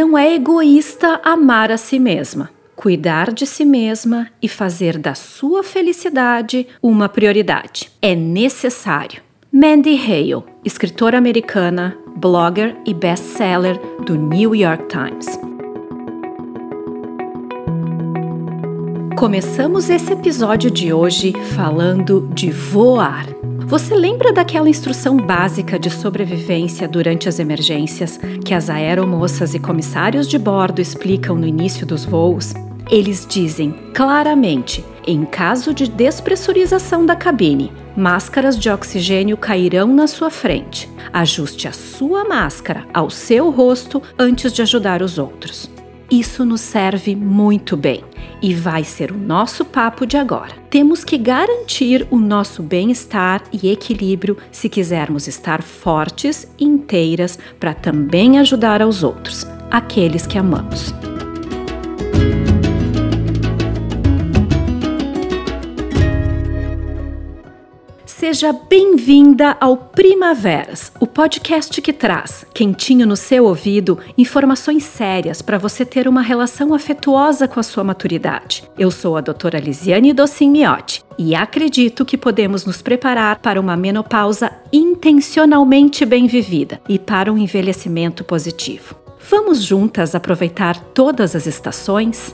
Não é egoísta amar a si mesma, cuidar de si mesma e fazer da sua felicidade uma prioridade. É necessário. Mandy Hale, escritora americana, blogger e best-seller do New York Times. Começamos esse episódio de hoje falando de voar. Você lembra daquela instrução básica de sobrevivência durante as emergências que as aeromoças e comissários de bordo explicam no início dos voos? Eles dizem claramente: em caso de despressurização da cabine, máscaras de oxigênio cairão na sua frente. Ajuste a sua máscara ao seu rosto antes de ajudar os outros. Isso nos serve muito bem e vai ser o nosso papo de agora. Temos que garantir o nosso bem-estar e equilíbrio se quisermos estar fortes e inteiras para também ajudar aos outros, aqueles que amamos. Seja bem-vinda ao Primaveras, o podcast que traz, quentinho no seu ouvido, informações sérias para você ter uma relação afetuosa com a sua maturidade. Eu sou a doutora Lisiane Docin Miotti e acredito que podemos nos preparar para uma menopausa intencionalmente bem vivida e para um envelhecimento positivo. Vamos juntas aproveitar todas as estações?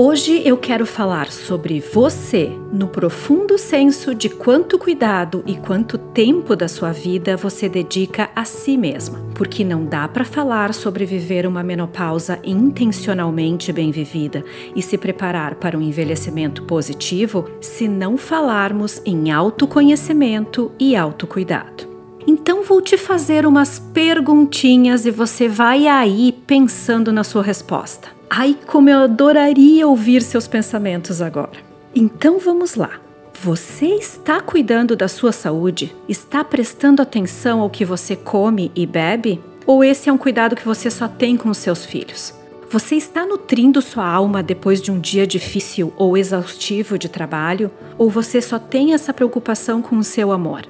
Hoje eu quero falar sobre você, no profundo senso de quanto cuidado e quanto tempo da sua vida você dedica a si mesma, porque não dá para falar sobre viver uma menopausa intencionalmente bem vivida e se preparar para um envelhecimento positivo se não falarmos em autoconhecimento e autocuidado. Então vou te fazer umas perguntinhas e você vai aí pensando na sua resposta. Ai, como eu adoraria ouvir seus pensamentos agora. Então vamos lá. Você está cuidando da sua saúde? Está prestando atenção ao que você come e bebe? Ou esse é um cuidado que você só tem com os seus filhos? Você está nutrindo sua alma depois de um dia difícil ou exaustivo de trabalho? Ou você só tem essa preocupação com o seu amor?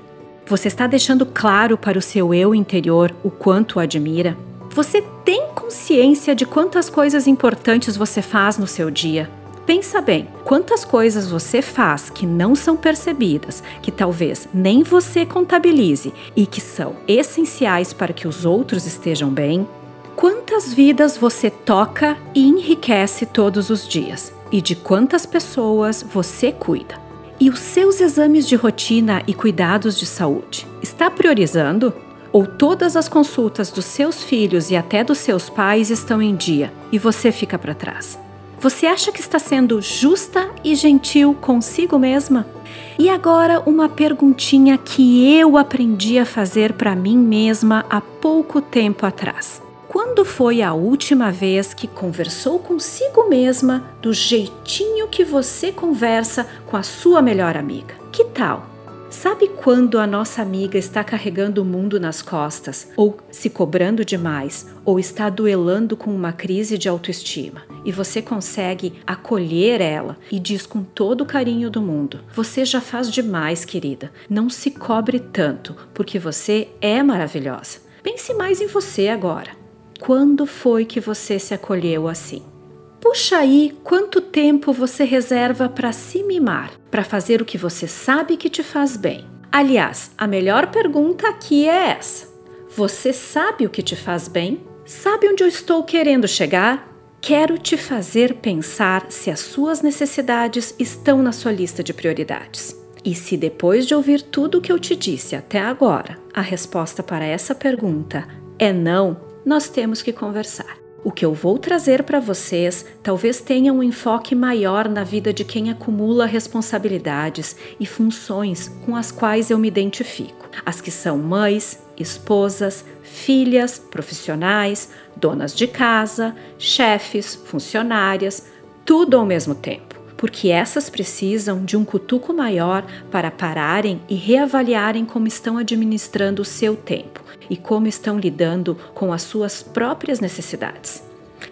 Você está deixando claro para o seu eu interior o quanto o admira? Você tem consciência de quantas coisas importantes você faz no seu dia? Pensa bem, quantas coisas você faz que não são percebidas, que talvez nem você contabilize e que são essenciais para que os outros estejam bem? Quantas vidas você toca e enriquece todos os dias? E de quantas pessoas você cuida? E os seus exames de rotina e cuidados de saúde? Está priorizando? Ou todas as consultas dos seus filhos e até dos seus pais estão em dia e você fica para trás? Você acha que está sendo justa e gentil consigo mesma? E agora uma perguntinha que eu aprendi a fazer para mim mesma há pouco tempo atrás. Quando foi a última vez que conversou consigo mesma do jeitinho que você conversa com a sua melhor amiga? Que tal? Sabe quando a nossa amiga está carregando o mundo nas costas, ou se cobrando demais, ou está duelando com uma crise de autoestima, e você consegue acolher ela e diz com todo o carinho do mundo: Você já faz demais, querida. Não se cobre tanto, porque você é maravilhosa. Pense mais em você agora. Quando foi que você se acolheu assim? Puxa aí quanto tempo você reserva para se mimar, para fazer o que você sabe que te faz bem. Aliás, a melhor pergunta aqui é essa: Você sabe o que te faz bem? Sabe onde eu estou querendo chegar? Quero te fazer pensar se as suas necessidades estão na sua lista de prioridades. E se depois de ouvir tudo o que eu te disse até agora, a resposta para essa pergunta é não, nós temos que conversar. O que eu vou trazer para vocês talvez tenha um enfoque maior na vida de quem acumula responsabilidades e funções com as quais eu me identifico. As que são mães, esposas, filhas, profissionais, donas de casa, chefes, funcionárias, tudo ao mesmo tempo. Porque essas precisam de um cutuco maior para pararem e reavaliarem como estão administrando o seu tempo e como estão lidando com as suas próprias necessidades.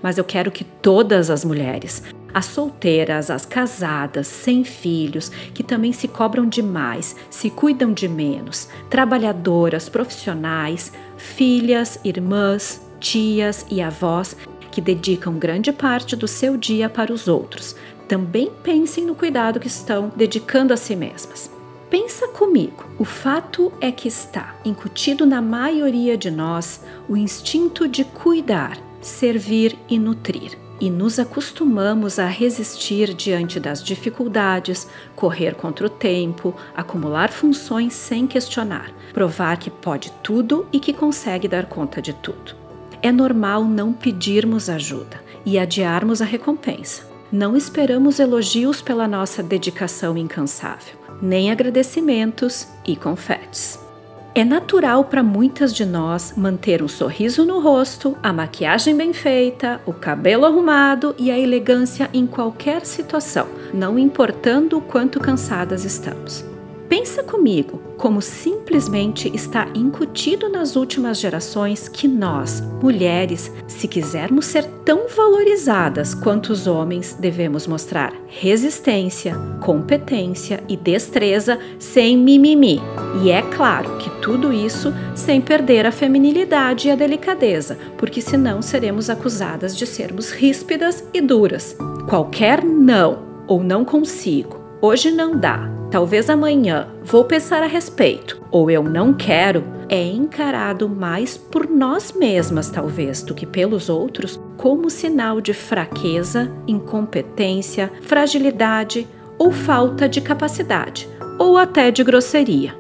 Mas eu quero que todas as mulheres, as solteiras, as casadas, sem filhos, que também se cobram demais, se cuidam de menos, trabalhadoras, profissionais, filhas, irmãs, tias e avós que dedicam grande parte do seu dia para os outros. Também pensem no cuidado que estão dedicando a si mesmas. Pensa comigo, o fato é que está incutido na maioria de nós o instinto de cuidar, servir e nutrir e nos acostumamos a resistir diante das dificuldades, correr contra o tempo, acumular funções sem questionar, provar que pode tudo e que consegue dar conta de tudo. É normal não pedirmos ajuda e adiarmos a recompensa. Não esperamos elogios pela nossa dedicação incansável, nem agradecimentos e confetes. É natural para muitas de nós manter um sorriso no rosto, a maquiagem bem feita, o cabelo arrumado e a elegância em qualquer situação, não importando o quanto cansadas estamos. Pensa comigo como simplesmente está incutido nas últimas gerações que nós, mulheres, se quisermos ser tão valorizadas quanto os homens, devemos mostrar resistência, competência e destreza sem mimimi. E é claro que tudo isso sem perder a feminilidade e a delicadeza, porque senão seremos acusadas de sermos ríspidas e duras. Qualquer não ou não consigo, hoje não dá, talvez amanhã. Vou pensar a respeito, ou eu não quero, é encarado mais por nós mesmas, talvez, do que pelos outros, como sinal de fraqueza, incompetência, fragilidade ou falta de capacidade, ou até de grosseria.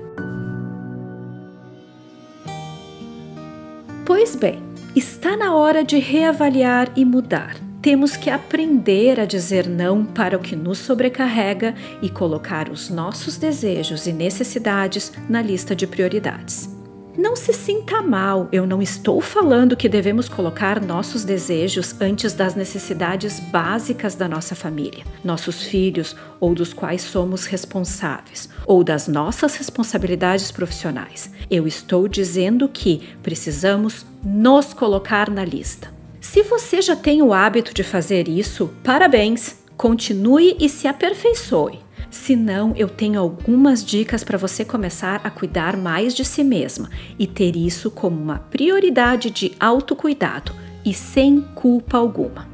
Pois bem, está na hora de reavaliar e mudar temos que aprender a dizer não para o que nos sobrecarrega e colocar os nossos desejos e necessidades na lista de prioridades. Não se sinta mal, eu não estou falando que devemos colocar nossos desejos antes das necessidades básicas da nossa família, nossos filhos ou dos quais somos responsáveis, ou das nossas responsabilidades profissionais. Eu estou dizendo que precisamos nos colocar na lista. Se você já tem o hábito de fazer isso, parabéns! Continue e se aperfeiçoe. Se não, eu tenho algumas dicas para você começar a cuidar mais de si mesma e ter isso como uma prioridade de autocuidado e sem culpa alguma.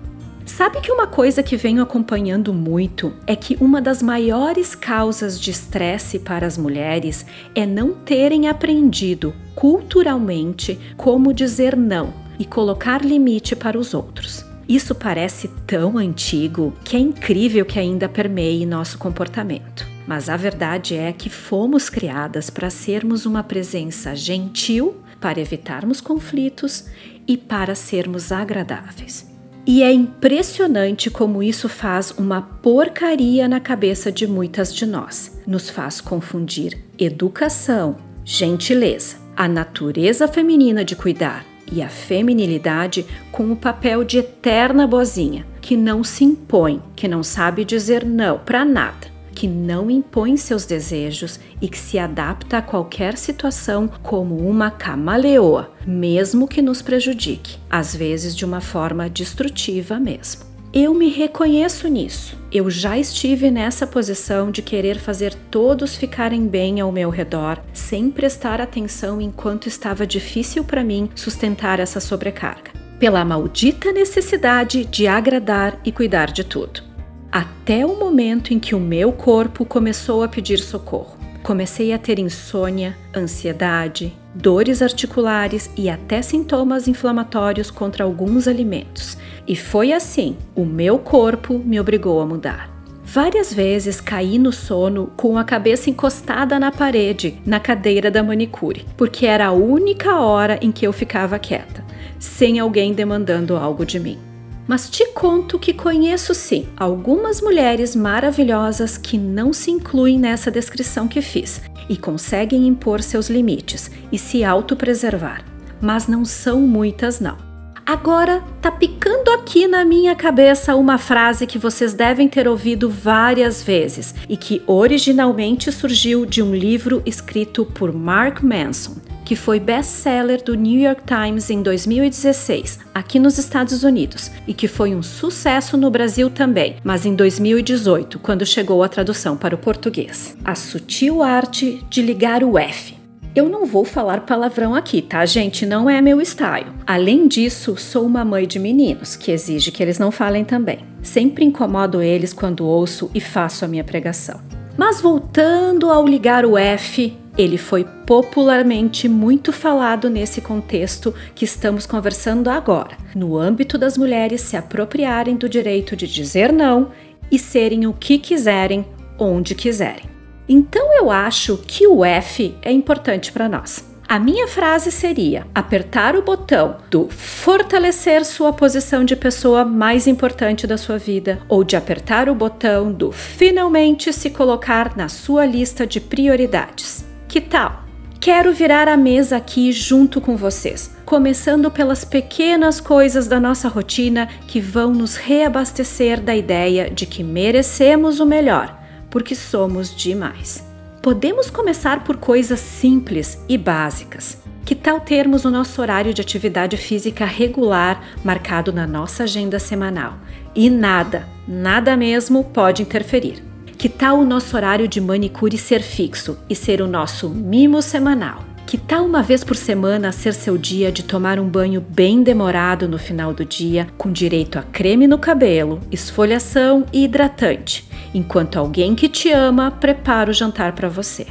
Sabe que uma coisa que venho acompanhando muito é que uma das maiores causas de estresse para as mulheres é não terem aprendido culturalmente como dizer não e colocar limite para os outros. Isso parece tão antigo que é incrível que ainda permeie nosso comportamento. Mas a verdade é que fomos criadas para sermos uma presença gentil, para evitarmos conflitos e para sermos agradáveis. E é impressionante como isso faz uma porcaria na cabeça de muitas de nós. Nos faz confundir educação, gentileza, a natureza feminina de cuidar e a feminilidade com o papel de eterna boazinha, que não se impõe, que não sabe dizer não para nada, que não impõe seus desejos e que se adapta a qualquer situação como uma camaleoa, mesmo que nos prejudique, às vezes de uma forma destrutiva mesmo. Eu me reconheço nisso. Eu já estive nessa posição de querer fazer todos ficarem bem ao meu redor, sem prestar atenção enquanto estava difícil para mim sustentar essa sobrecarga, pela maldita necessidade de agradar e cuidar de tudo. Até o momento em que o meu corpo começou a pedir socorro. Comecei a ter insônia, ansiedade, dores articulares e até sintomas inflamatórios contra alguns alimentos. E foi assim, o meu corpo me obrigou a mudar. Várias vezes caí no sono com a cabeça encostada na parede, na cadeira da manicure, porque era a única hora em que eu ficava quieta, sem alguém demandando algo de mim. Mas te conto que conheço sim algumas mulheres maravilhosas que não se incluem nessa descrição que fiz e conseguem impor seus limites e se autopreservar. Mas não são muitas, não. Agora tá picando aqui na minha cabeça uma frase que vocês devem ter ouvido várias vezes e que originalmente surgiu de um livro escrito por Mark Manson que foi best-seller do New York Times em 2016, aqui nos Estados Unidos, e que foi um sucesso no Brasil também, mas em 2018, quando chegou a tradução para o português. A sutil arte de ligar o F. Eu não vou falar palavrão aqui, tá, gente? Não é meu style. Além disso, sou uma mãe de meninos, que exige que eles não falem também. Sempre incomodo eles quando ouço e faço a minha pregação. Mas voltando ao ligar o F, ele foi popularmente muito falado nesse contexto que estamos conversando agora, no âmbito das mulheres se apropriarem do direito de dizer não e serem o que quiserem, onde quiserem. Então eu acho que o F é importante para nós. A minha frase seria: apertar o botão do fortalecer sua posição de pessoa mais importante da sua vida ou de apertar o botão do finalmente se colocar na sua lista de prioridades. Que tal? Quero virar a mesa aqui junto com vocês, começando pelas pequenas coisas da nossa rotina que vão nos reabastecer da ideia de que merecemos o melhor porque somos demais. Podemos começar por coisas simples e básicas. Que tal termos o nosso horário de atividade física regular marcado na nossa agenda semanal? E nada, nada mesmo pode interferir. Que tal o nosso horário de manicure ser fixo e ser o nosso mimo semanal? Que tal uma vez por semana ser seu dia de tomar um banho bem demorado no final do dia, com direito a creme no cabelo, esfoliação e hidratante, enquanto alguém que te ama prepara o jantar para você?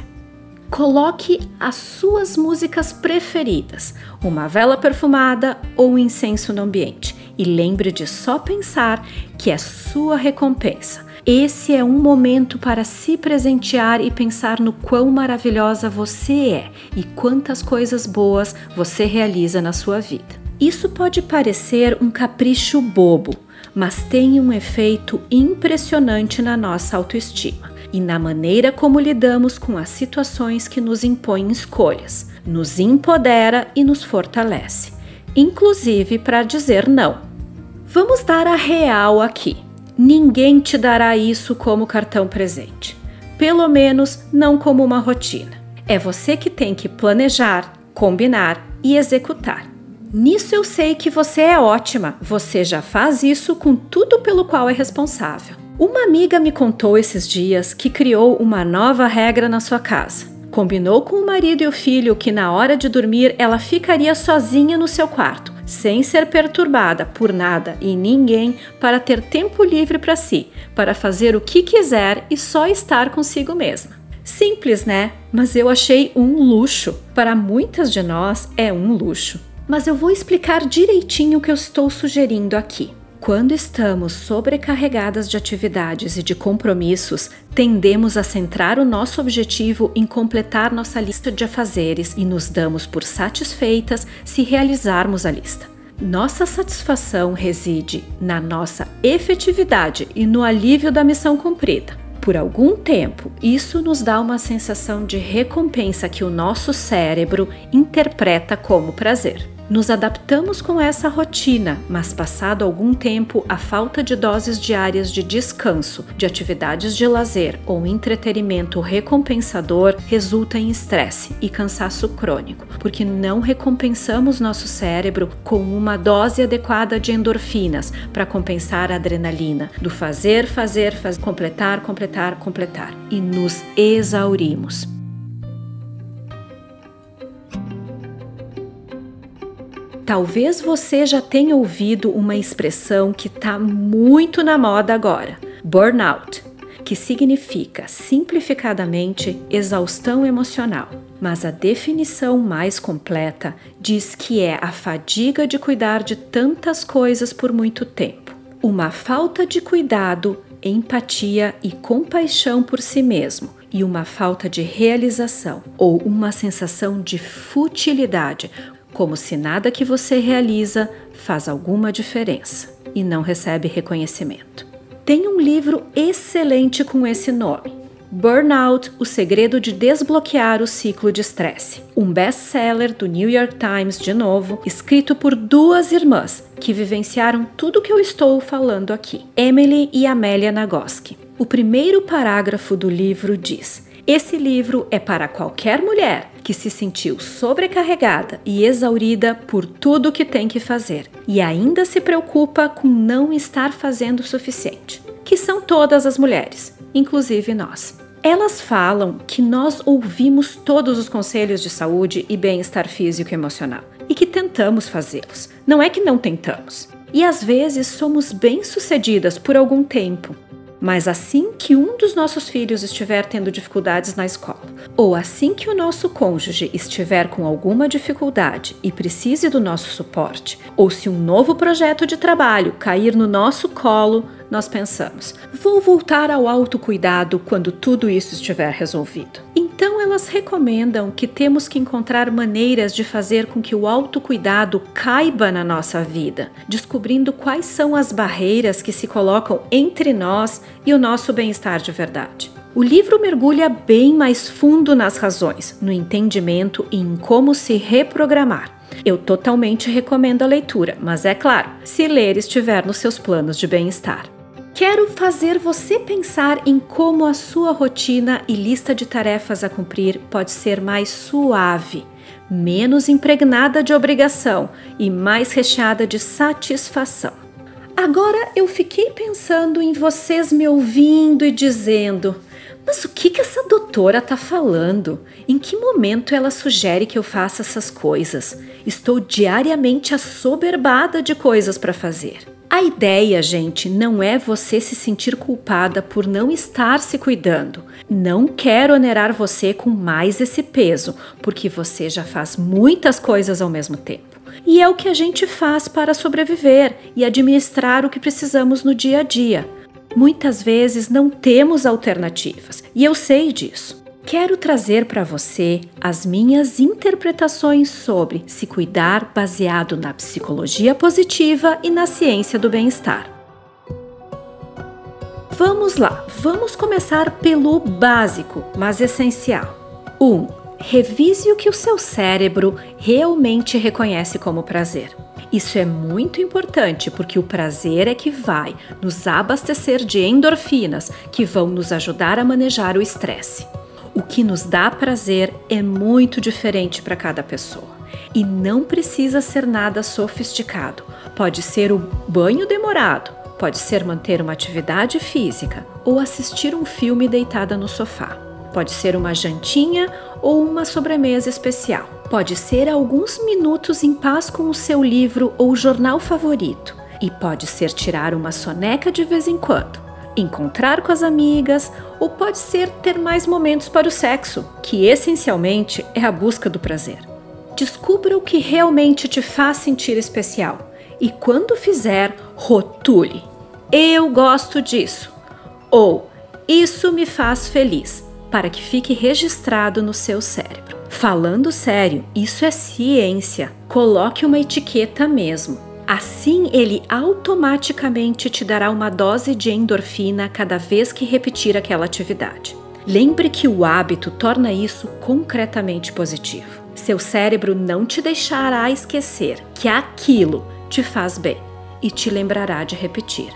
Coloque as suas músicas preferidas, uma vela perfumada ou um incenso no ambiente e lembre de só pensar que é sua recompensa esse é um momento para se presentear e pensar no quão maravilhosa você é e quantas coisas boas você realiza na sua vida. Isso pode parecer um capricho bobo, mas tem um efeito impressionante na nossa autoestima e na maneira como lidamos com as situações que nos impõem escolhas, nos empodera e nos fortalece, inclusive para dizer não. Vamos dar a real aqui. Ninguém te dará isso como cartão presente. Pelo menos não como uma rotina. É você que tem que planejar, combinar e executar. Nisso eu sei que você é ótima, você já faz isso com tudo pelo qual é responsável. Uma amiga me contou esses dias que criou uma nova regra na sua casa. Combinou com o marido e o filho que na hora de dormir ela ficaria sozinha no seu quarto sem ser perturbada por nada e ninguém, para ter tempo livre para si, para fazer o que quiser e só estar consigo mesma. Simples, né? Mas eu achei um luxo. Para muitas de nós é um luxo. Mas eu vou explicar direitinho o que eu estou sugerindo aqui. Quando estamos sobrecarregadas de atividades e de compromissos, tendemos a centrar o nosso objetivo em completar nossa lista de afazeres e nos damos por satisfeitas se realizarmos a lista. Nossa satisfação reside na nossa efetividade e no alívio da missão cumprida. Por algum tempo, isso nos dá uma sensação de recompensa que o nosso cérebro interpreta como prazer. Nos adaptamos com essa rotina, mas passado algum tempo, a falta de doses diárias de descanso, de atividades de lazer ou entretenimento recompensador resulta em estresse e cansaço crônico, porque não recompensamos nosso cérebro com uma dose adequada de endorfinas para compensar a adrenalina do fazer, fazer, fazer, completar, completar, completar e nos exaurimos. Talvez você já tenha ouvido uma expressão que está muito na moda agora: burnout, que significa simplificadamente exaustão emocional. Mas a definição mais completa diz que é a fadiga de cuidar de tantas coisas por muito tempo. Uma falta de cuidado, empatia e compaixão por si mesmo e uma falta de realização ou uma sensação de futilidade como se nada que você realiza faz alguma diferença e não recebe reconhecimento. Tem um livro excelente com esse nome. Burnout: O Segredo de Desbloquear o Ciclo de Estresse. Um best-seller do New York Times, de novo, escrito por duas irmãs que vivenciaram tudo o que eu estou falando aqui, Emily e Amélia Nagoski. O primeiro parágrafo do livro diz: esse livro é para qualquer mulher que se sentiu sobrecarregada e exaurida por tudo que tem que fazer e ainda se preocupa com não estar fazendo o suficiente, que são todas as mulheres, inclusive nós. Elas falam que nós ouvimos todos os conselhos de saúde e bem-estar físico e emocional e que tentamos fazê-los. Não é que não tentamos. E às vezes somos bem-sucedidas por algum tempo, mas assim que um dos nossos filhos estiver tendo dificuldades na escola, ou assim que o nosso cônjuge estiver com alguma dificuldade e precise do nosso suporte, ou se um novo projeto de trabalho cair no nosso colo, nós pensamos: vou voltar ao autocuidado quando tudo isso estiver resolvido. Elas recomendam que temos que encontrar maneiras de fazer com que o autocuidado caiba na nossa vida, descobrindo quais são as barreiras que se colocam entre nós e o nosso bem-estar de verdade. O livro mergulha bem mais fundo nas razões, no entendimento e em como se reprogramar. Eu totalmente recomendo a leitura, mas é claro, se ler estiver nos seus planos de bem-estar. Quero fazer você pensar em como a sua rotina e lista de tarefas a cumprir pode ser mais suave, menos impregnada de obrigação e mais recheada de satisfação. Agora eu fiquei pensando em vocês me ouvindo e dizendo: mas o que, que essa doutora tá falando? Em que momento ela sugere que eu faça essas coisas? Estou diariamente assoberbada de coisas para fazer. A ideia, gente, não é você se sentir culpada por não estar se cuidando. Não quero onerar você com mais esse peso, porque você já faz muitas coisas ao mesmo tempo. E é o que a gente faz para sobreviver e administrar o que precisamos no dia a dia. Muitas vezes não temos alternativas, e eu sei disso quero trazer para você as minhas interpretações sobre se cuidar baseado na psicologia positiva e na ciência do bem-estar. Vamos lá, vamos começar pelo básico, mas essencial. 1. Um, revise o que o seu cérebro realmente reconhece como prazer. Isso é muito importante porque o prazer é que vai nos abastecer de endorfinas que vão nos ajudar a manejar o estresse. O que nos dá prazer é muito diferente para cada pessoa. E não precisa ser nada sofisticado. Pode ser o banho demorado, pode ser manter uma atividade física ou assistir um filme deitada no sofá. Pode ser uma jantinha ou uma sobremesa especial. Pode ser alguns minutos em paz com o seu livro ou jornal favorito. E pode ser tirar uma soneca de vez em quando encontrar com as amigas ou pode ser ter mais momentos para o sexo, que essencialmente é a busca do prazer. Descubra o que realmente te faz sentir especial e quando fizer, rotule. Eu gosto disso ou isso me faz feliz, para que fique registrado no seu cérebro. Falando sério, isso é ciência. Coloque uma etiqueta mesmo Assim, ele automaticamente te dará uma dose de endorfina cada vez que repetir aquela atividade. Lembre que o hábito torna isso concretamente positivo. Seu cérebro não te deixará esquecer que aquilo te faz bem e te lembrará de repetir.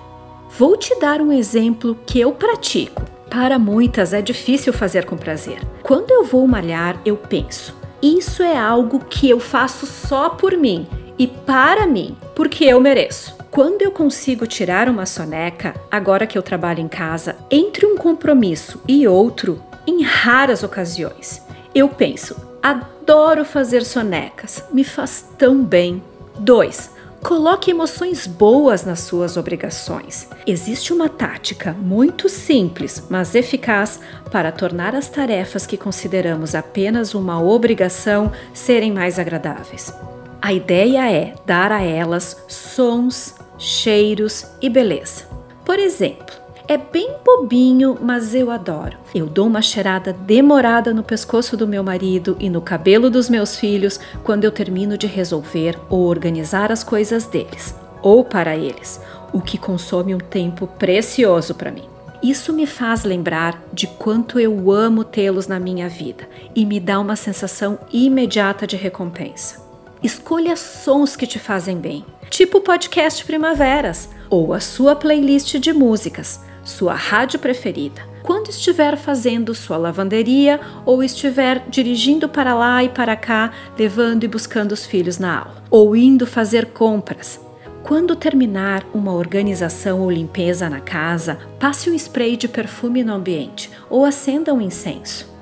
Vou te dar um exemplo que eu pratico. Para muitas é difícil fazer com prazer. Quando eu vou malhar, eu penso: isso é algo que eu faço só por mim e para mim, porque eu mereço. Quando eu consigo tirar uma soneca, agora que eu trabalho em casa, entre um compromisso e outro, em raras ocasiões, eu penso: adoro fazer sonecas, me faz tão bem. 2. Coloque emoções boas nas suas obrigações. Existe uma tática muito simples, mas eficaz para tornar as tarefas que consideramos apenas uma obrigação serem mais agradáveis. A ideia é dar a elas sons, cheiros e beleza. Por exemplo, é bem bobinho, mas eu adoro. Eu dou uma cheirada demorada no pescoço do meu marido e no cabelo dos meus filhos quando eu termino de resolver ou organizar as coisas deles, ou para eles, o que consome um tempo precioso para mim. Isso me faz lembrar de quanto eu amo tê-los na minha vida e me dá uma sensação imediata de recompensa. Escolha sons que te fazem bem, tipo o podcast Primaveras ou a sua playlist de músicas, sua rádio preferida. Quando estiver fazendo sua lavanderia ou estiver dirigindo para lá e para cá, levando e buscando os filhos na aula, ou indo fazer compras. Quando terminar uma organização ou limpeza na casa, passe um spray de perfume no ambiente ou acenda um incenso.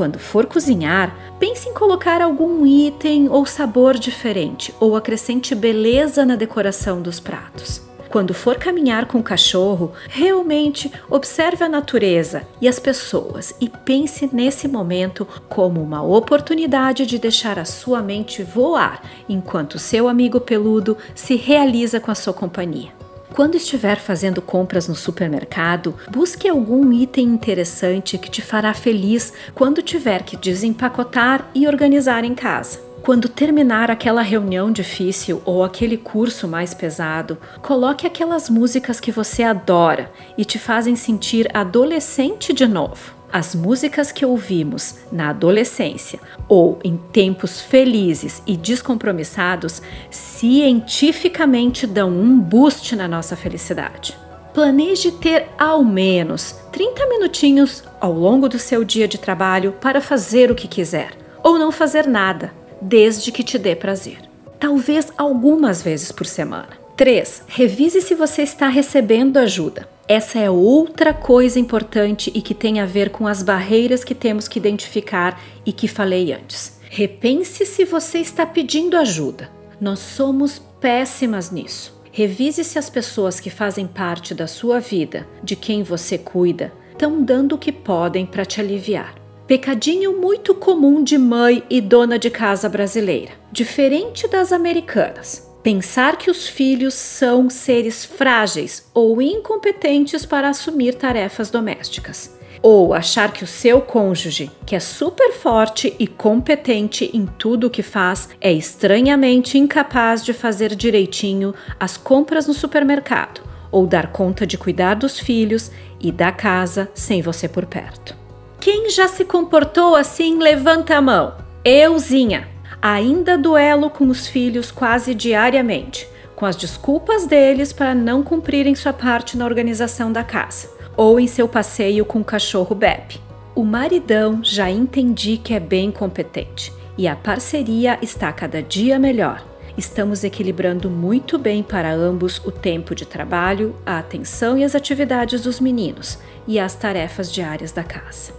Quando for cozinhar, pense em colocar algum item ou sabor diferente ou acrescente beleza na decoração dos pratos. Quando for caminhar com o cachorro, realmente observe a natureza e as pessoas e pense nesse momento como uma oportunidade de deixar a sua mente voar enquanto seu amigo peludo se realiza com a sua companhia. Quando estiver fazendo compras no supermercado, busque algum item interessante que te fará feliz quando tiver que desempacotar e organizar em casa. Quando terminar aquela reunião difícil ou aquele curso mais pesado, coloque aquelas músicas que você adora e te fazem sentir adolescente de novo. As músicas que ouvimos na adolescência ou em tempos felizes e descompromissados cientificamente dão um boost na nossa felicidade. Planeje ter ao menos 30 minutinhos ao longo do seu dia de trabalho para fazer o que quiser ou não fazer nada desde que te dê prazer. Talvez algumas vezes por semana. 3. Revise se você está recebendo ajuda. Essa é outra coisa importante e que tem a ver com as barreiras que temos que identificar e que falei antes. Repense se você está pedindo ajuda. Nós somos péssimas nisso. Revise se as pessoas que fazem parte da sua vida, de quem você cuida, estão dando o que podem para te aliviar. Pecadinho muito comum de mãe e dona de casa brasileira, diferente das americanas. Pensar que os filhos são seres frágeis ou incompetentes para assumir tarefas domésticas. Ou achar que o seu cônjuge, que é super forte e competente em tudo o que faz, é estranhamente incapaz de fazer direitinho as compras no supermercado ou dar conta de cuidar dos filhos e da casa sem você por perto. Quem já se comportou assim, levanta a mão. Euzinha. Ainda duelo com os filhos quase diariamente, com as desculpas deles para não cumprirem sua parte na organização da casa, ou em seu passeio com o cachorro Bebe. O maridão já entendi que é bem competente e a parceria está cada dia melhor. Estamos equilibrando muito bem para ambos o tempo de trabalho, a atenção e as atividades dos meninos e as tarefas diárias da casa.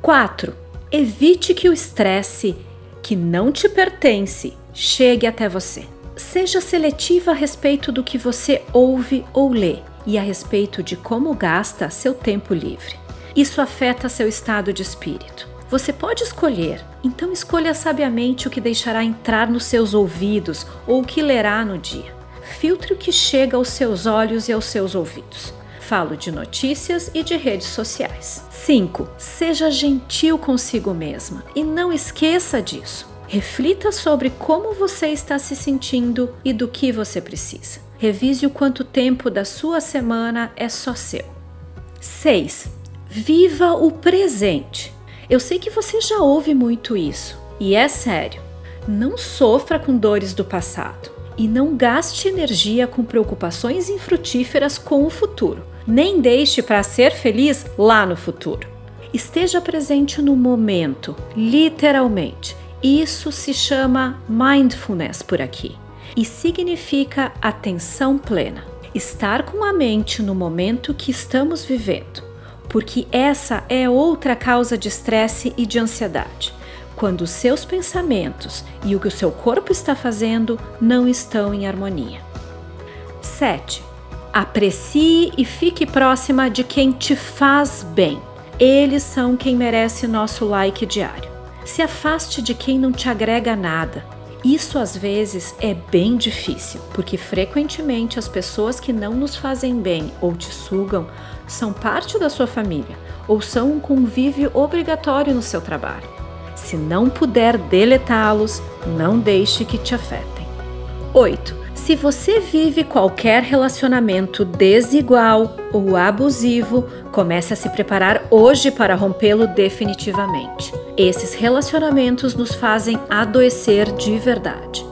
4. Evite que o estresse que não te pertence chegue até você. Seja seletiva a respeito do que você ouve ou lê e a respeito de como gasta seu tempo livre. Isso afeta seu estado de espírito. Você pode escolher, então escolha sabiamente o que deixará entrar nos seus ouvidos ou o que lerá no dia. Filtre o que chega aos seus olhos e aos seus ouvidos. Falo de notícias e de redes sociais. 5. Seja gentil consigo mesma e não esqueça disso. Reflita sobre como você está se sentindo e do que você precisa. Revise o quanto tempo da sua semana é só seu. 6. Viva o presente. Eu sei que você já ouve muito isso e é sério. Não sofra com dores do passado e não gaste energia com preocupações infrutíferas com o futuro nem deixe para ser feliz lá no futuro. Esteja presente no momento, literalmente. Isso se chama mindfulness por aqui e significa atenção plena. Estar com a mente no momento que estamos vivendo, porque essa é outra causa de estresse e de ansiedade. Quando os seus pensamentos e o que o seu corpo está fazendo não estão em harmonia. 7 Aprecie e fique próxima de quem te faz bem. Eles são quem merece nosso like diário. Se afaste de quem não te agrega nada. Isso às vezes é bem difícil, porque frequentemente as pessoas que não nos fazem bem ou te sugam são parte da sua família ou são um convívio obrigatório no seu trabalho. Se não puder deletá-los, não deixe que te afetem. 8. Se você vive qualquer relacionamento desigual ou abusivo, comece a se preparar hoje para rompê-lo definitivamente. Esses relacionamentos nos fazem adoecer de verdade.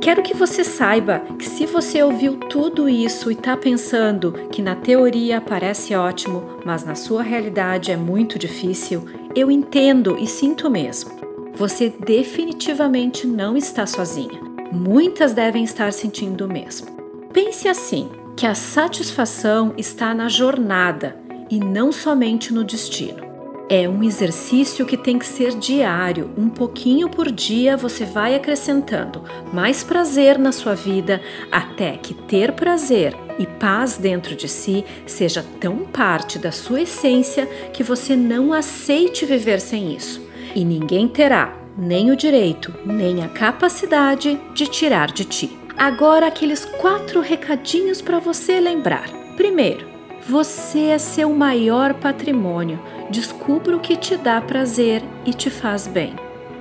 Quero que você saiba que se você ouviu tudo isso e está pensando que na teoria parece ótimo, mas na sua realidade é muito difícil, eu entendo e sinto mesmo. Você definitivamente não está sozinha. Muitas devem estar sentindo o mesmo. Pense assim: que a satisfação está na jornada e não somente no destino. É um exercício que tem que ser diário, um pouquinho por dia você vai acrescentando mais prazer na sua vida até que ter prazer e paz dentro de si seja tão parte da sua essência que você não aceite viver sem isso. E ninguém terá nem o direito, nem a capacidade de tirar de ti. Agora, aqueles quatro recadinhos para você lembrar. Primeiro, você é seu maior patrimônio. Descubra o que te dá prazer e te faz bem.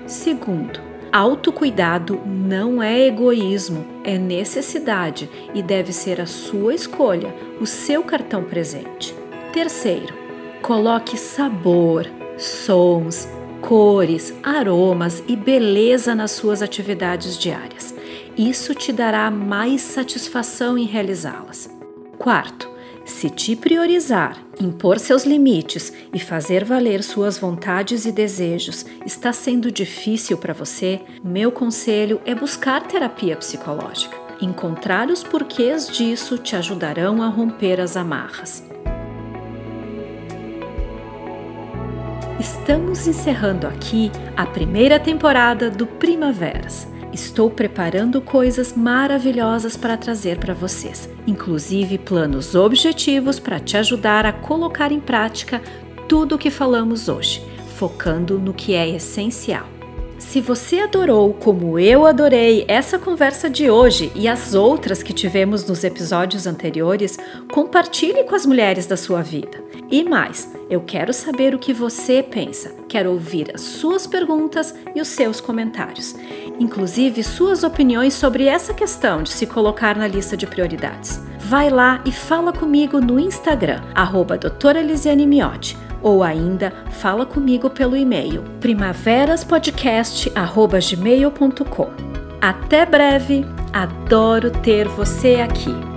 Segundo, autocuidado não é egoísmo, é necessidade e deve ser a sua escolha, o seu cartão presente. Terceiro, coloque sabor, sons, cores, aromas e beleza nas suas atividades diárias. Isso te dará mais satisfação em realizá-las. Quarto, se te priorizar, impor seus limites e fazer valer suas vontades e desejos está sendo difícil para você, meu conselho é buscar terapia psicológica. Encontrar os porquês disso te ajudarão a romper as amarras. Estamos encerrando aqui a primeira temporada do Primaveras. Estou preparando coisas maravilhosas para trazer para vocês, inclusive planos objetivos para te ajudar a colocar em prática tudo o que falamos hoje, focando no que é essencial. Se você adorou, como eu adorei, essa conversa de hoje e as outras que tivemos nos episódios anteriores, compartilhe com as mulheres da sua vida. E mais, eu quero saber o que você pensa. Quero ouvir as suas perguntas e os seus comentários, inclusive suas opiniões sobre essa questão de se colocar na lista de prioridades. Vai lá e fala comigo no Instagram, arroba Miotti, ou ainda fala comigo pelo e-mail primaveraspodcast.gmail.com. Até breve, adoro ter você aqui.